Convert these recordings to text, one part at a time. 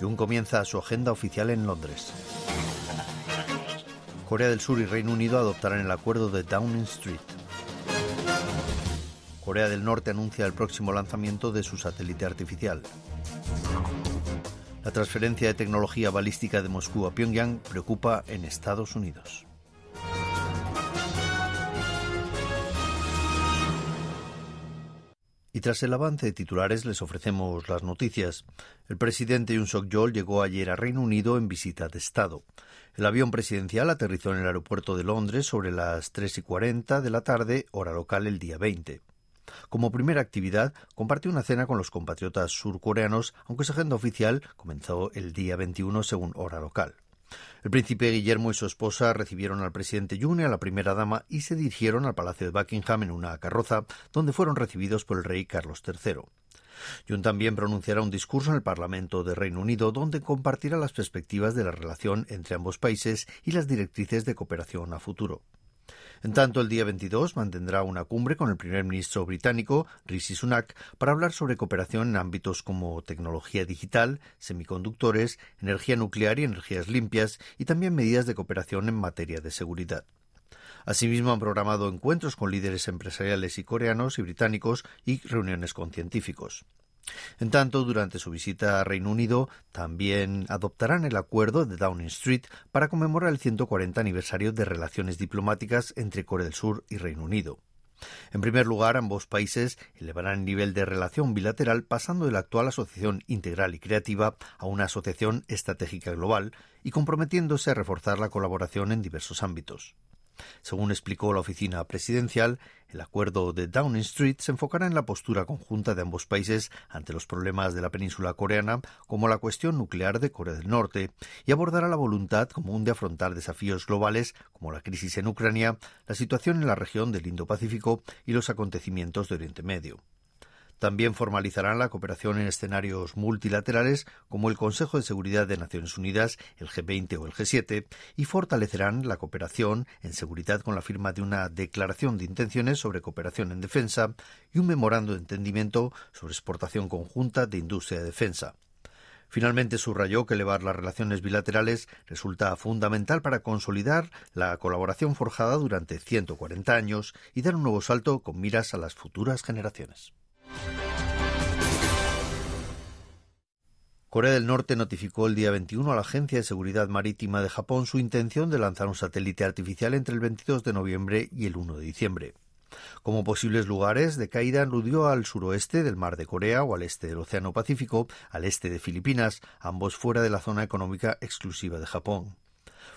Jun comienza su agenda oficial en Londres. Corea del Sur y Reino Unido adoptarán el acuerdo de Downing Street. Corea del Norte anuncia el próximo lanzamiento de su satélite artificial. La transferencia de tecnología balística de Moscú a Pyongyang preocupa en Estados Unidos. Y tras el avance de titulares les ofrecemos las noticias. El presidente Yoon Suk-yeol llegó ayer a Reino Unido en visita de Estado. El avión presidencial aterrizó en el aeropuerto de Londres sobre las 3 y 40 de la tarde, hora local, el día 20. Como primera actividad, compartió una cena con los compatriotas surcoreanos, aunque su agenda oficial comenzó el día 21 según hora local. El príncipe Guillermo y su esposa recibieron al presidente Yoon y a la primera dama y se dirigieron al Palacio de Buckingham en una carroza, donde fueron recibidos por el rey Carlos III. Yoon también pronunciará un discurso en el Parlamento de Reino Unido, donde compartirá las perspectivas de la relación entre ambos países y las directrices de cooperación a futuro. En tanto, el día 22 mantendrá una cumbre con el primer ministro británico, Rishi Sunak, para hablar sobre cooperación en ámbitos como tecnología digital, semiconductores, energía nuclear y energías limpias, y también medidas de cooperación en materia de seguridad. Asimismo, han programado encuentros con líderes empresariales y coreanos y británicos y reuniones con científicos. En tanto, durante su visita a Reino Unido, también adoptarán el acuerdo de Downing Street para conmemorar el 140 aniversario de relaciones diplomáticas entre Corea del Sur y Reino Unido. En primer lugar, ambos países elevarán el nivel de relación bilateral pasando de la actual asociación integral y creativa a una asociación estratégica global y comprometiéndose a reforzar la colaboración en diversos ámbitos. Según explicó la oficina presidencial, el acuerdo de Downing Street se enfocará en la postura conjunta de ambos países ante los problemas de la península coreana, como la cuestión nuclear de Corea del Norte, y abordará la voluntad común de afrontar desafíos globales como la crisis en Ucrania, la situación en la región del Indo-Pacífico y los acontecimientos de Oriente Medio. También formalizarán la cooperación en escenarios multilaterales como el Consejo de Seguridad de Naciones Unidas, el G20 o el G7, y fortalecerán la cooperación en seguridad con la firma de una declaración de intenciones sobre cooperación en defensa y un memorando de entendimiento sobre exportación conjunta de industria de defensa. Finalmente subrayó que elevar las relaciones bilaterales resulta fundamental para consolidar la colaboración forjada durante 140 años y dar un nuevo salto con miras a las futuras generaciones. Corea del Norte notificó el día 21 a la Agencia de Seguridad Marítima de Japón su intención de lanzar un satélite artificial entre el 22 de noviembre y el 1 de diciembre. Como posibles lugares de caída aludió al suroeste del Mar de Corea o al este del Océano Pacífico, al este de Filipinas, ambos fuera de la zona económica exclusiva de Japón.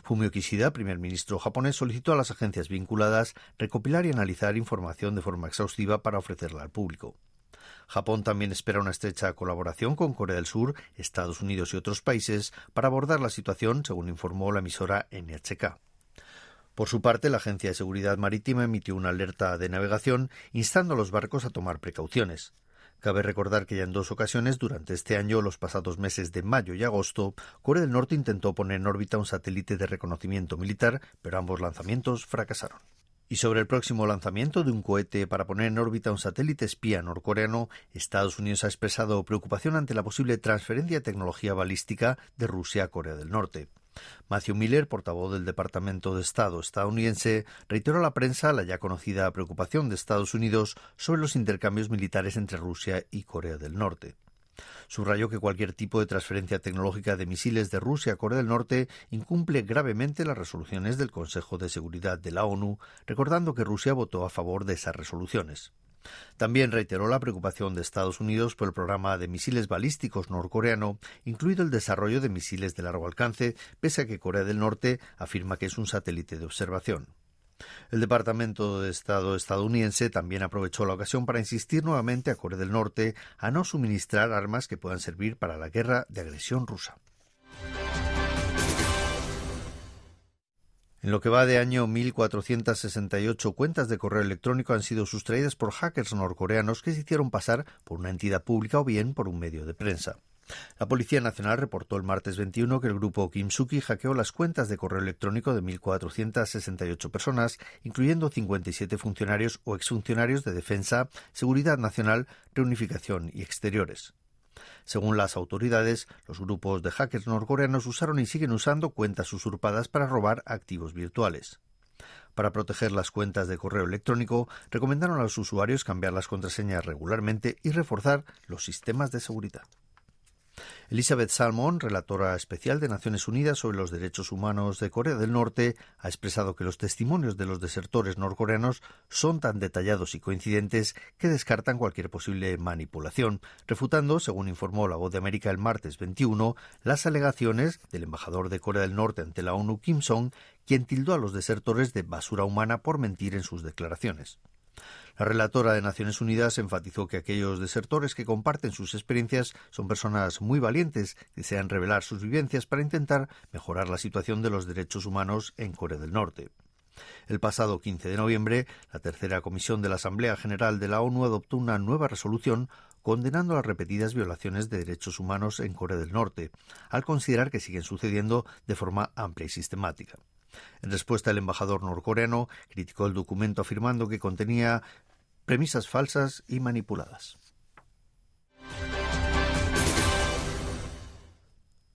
Fumio Kishida, primer ministro japonés, solicitó a las agencias vinculadas recopilar y analizar información de forma exhaustiva para ofrecerla al público. Japón también espera una estrecha colaboración con Corea del Sur, Estados Unidos y otros países para abordar la situación, según informó la emisora NHK. Por su parte, la Agencia de Seguridad Marítima emitió una alerta de navegación instando a los barcos a tomar precauciones. Cabe recordar que ya en dos ocasiones durante este año, los pasados meses de mayo y agosto, Corea del Norte intentó poner en órbita un satélite de reconocimiento militar, pero ambos lanzamientos fracasaron. Y sobre el próximo lanzamiento de un cohete para poner en órbita un satélite espía norcoreano, Estados Unidos ha expresado preocupación ante la posible transferencia de tecnología balística de Rusia a Corea del Norte. Matthew Miller, portavoz del Departamento de Estado estadounidense, reiteró a la prensa la ya conocida preocupación de Estados Unidos sobre los intercambios militares entre Rusia y Corea del Norte. Subrayó que cualquier tipo de transferencia tecnológica de misiles de Rusia a Corea del Norte incumple gravemente las resoluciones del Consejo de Seguridad de la ONU, recordando que Rusia votó a favor de esas resoluciones. También reiteró la preocupación de Estados Unidos por el programa de misiles balísticos norcoreano, incluido el desarrollo de misiles de largo alcance, pese a que Corea del Norte afirma que es un satélite de observación. El Departamento de Estado estadounidense también aprovechó la ocasión para insistir nuevamente a Corea del Norte a no suministrar armas que puedan servir para la guerra de agresión rusa. En lo que va de año, 1.468 cuentas de correo electrónico han sido sustraídas por hackers norcoreanos que se hicieron pasar por una entidad pública o bien por un medio de prensa. La Policía Nacional reportó el martes 21 que el grupo Kimsuki hackeó las cuentas de correo electrónico de 1.468 personas, incluyendo 57 funcionarios o exfuncionarios de Defensa, Seguridad Nacional, Reunificación y Exteriores. Según las autoridades, los grupos de hackers norcoreanos usaron y siguen usando cuentas usurpadas para robar activos virtuales. Para proteger las cuentas de correo electrónico, recomendaron a los usuarios cambiar las contraseñas regularmente y reforzar los sistemas de seguridad. Elizabeth Salmon, relatora especial de Naciones Unidas sobre los derechos humanos de Corea del Norte, ha expresado que los testimonios de los desertores norcoreanos son tan detallados y coincidentes que descartan cualquier posible manipulación, refutando, según informó la Voz de América el martes 21, las alegaciones del embajador de Corea del Norte ante la ONU Kim Song, quien tildó a los desertores de basura humana por mentir en sus declaraciones. La relatora de Naciones Unidas enfatizó que aquellos desertores que comparten sus experiencias son personas muy valientes que desean revelar sus vivencias para intentar mejorar la situación de los derechos humanos en Corea del Norte. El pasado 15 de noviembre, la tercera comisión de la Asamblea General de la ONU adoptó una nueva resolución condenando las repetidas violaciones de derechos humanos en Corea del Norte, al considerar que siguen sucediendo de forma amplia y sistemática. En respuesta, el embajador norcoreano criticó el documento afirmando que contenía premisas falsas y manipuladas.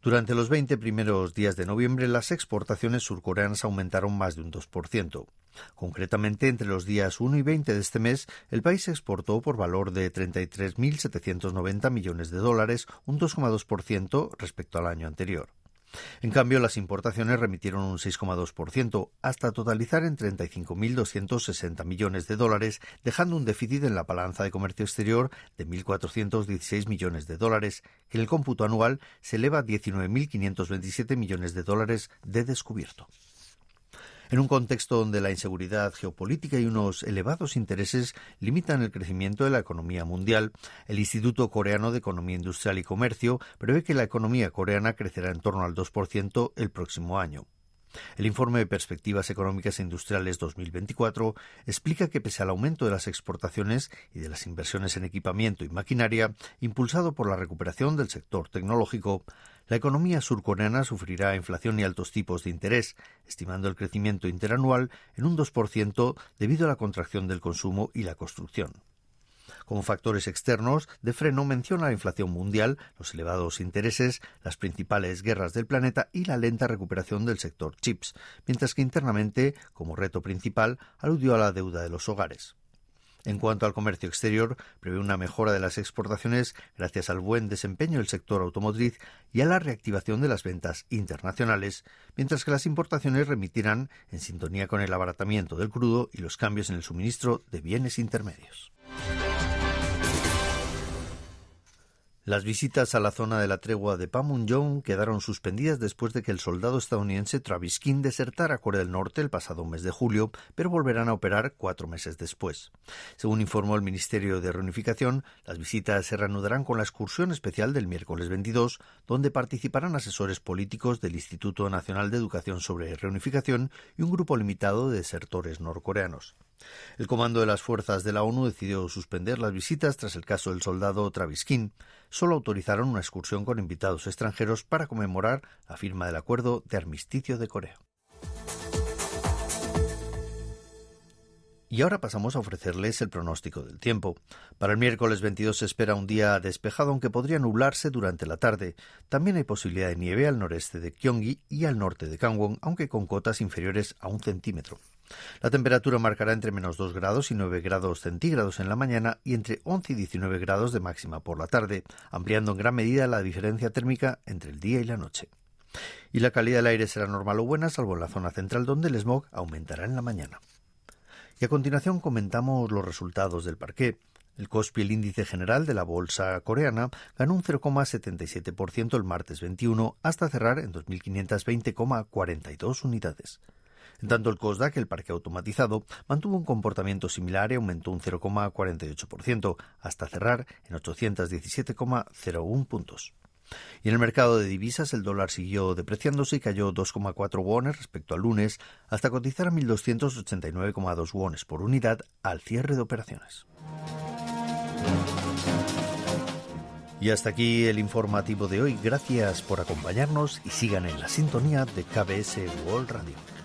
Durante los 20 primeros días de noviembre, las exportaciones surcoreanas aumentaron más de un 2%. Concretamente, entre los días 1 y 20 de este mes, el país exportó por valor de 33.790 millones de dólares, un 2,2% respecto al año anterior. En cambio, las importaciones remitieron un 6,2%, hasta totalizar en 35.260 millones de dólares, dejando un déficit en la balanza de comercio exterior de 1.416 millones de dólares, que en el cómputo anual se eleva a 19.527 millones de dólares de descubierto. En un contexto donde la inseguridad geopolítica y unos elevados intereses limitan el crecimiento de la economía mundial, el Instituto Coreano de Economía Industrial y Comercio prevé que la economía coreana crecerá en torno al 2% el próximo año. El informe de Perspectivas Económicas e Industriales 2024 explica que pese al aumento de las exportaciones y de las inversiones en equipamiento y maquinaria, impulsado por la recuperación del sector tecnológico, la economía surcoreana sufrirá inflación y altos tipos de interés, estimando el crecimiento interanual en un 2% debido a la contracción del consumo y la construcción. Como factores externos, de freno menciona la inflación mundial, los elevados intereses, las principales guerras del planeta y la lenta recuperación del sector chips, mientras que internamente, como reto principal, aludió a la deuda de los hogares. En cuanto al comercio exterior, prevé una mejora de las exportaciones gracias al buen desempeño del sector automotriz y a la reactivación de las ventas internacionales, mientras que las importaciones remitirán en sintonía con el abaratamiento del crudo y los cambios en el suministro de bienes intermedios. Las visitas a la zona de la tregua de Panmunjom quedaron suspendidas después de que el soldado estadounidense Travis King desertara Corea del Norte el pasado mes de julio, pero volverán a operar cuatro meses después. Según informó el Ministerio de Reunificación, las visitas se reanudarán con la excursión especial del miércoles 22, donde participarán asesores políticos del Instituto Nacional de Educación sobre Reunificación y un grupo limitado de desertores norcoreanos. El comando de las fuerzas de la ONU decidió suspender las visitas tras el caso del soldado Travis King. Solo autorizaron una excursión con invitados extranjeros para conmemorar la firma del acuerdo de armisticio de Corea. Y ahora pasamos a ofrecerles el pronóstico del tiempo. Para el miércoles 22 se espera un día despejado, aunque podría nublarse durante la tarde. También hay posibilidad de nieve al noreste de Gyeonggi y al norte de Gangwon, aunque con cotas inferiores a un centímetro. La temperatura marcará entre menos 2 grados y 9 grados centígrados en la mañana y entre 11 y 19 grados de máxima por la tarde, ampliando en gran medida la diferencia térmica entre el día y la noche. Y la calidad del aire será normal o buena, salvo en la zona central donde el smog aumentará en la mañana. Y a continuación comentamos los resultados del parqué. El Kospi, el índice general de la bolsa coreana, ganó un 0,77% el martes 21 hasta cerrar en 2.520,42 unidades. En tanto, el COSDAC, el parque automatizado, mantuvo un comportamiento similar y aumentó un 0,48%, hasta cerrar en 817,01 puntos. Y en el mercado de divisas el dólar siguió depreciándose y cayó 2,4 wones respecto al lunes hasta cotizar a 1.289,2 wones por unidad al cierre de operaciones. Y hasta aquí el informativo de hoy. Gracias por acompañarnos y sigan en la sintonía de KBS World Radio.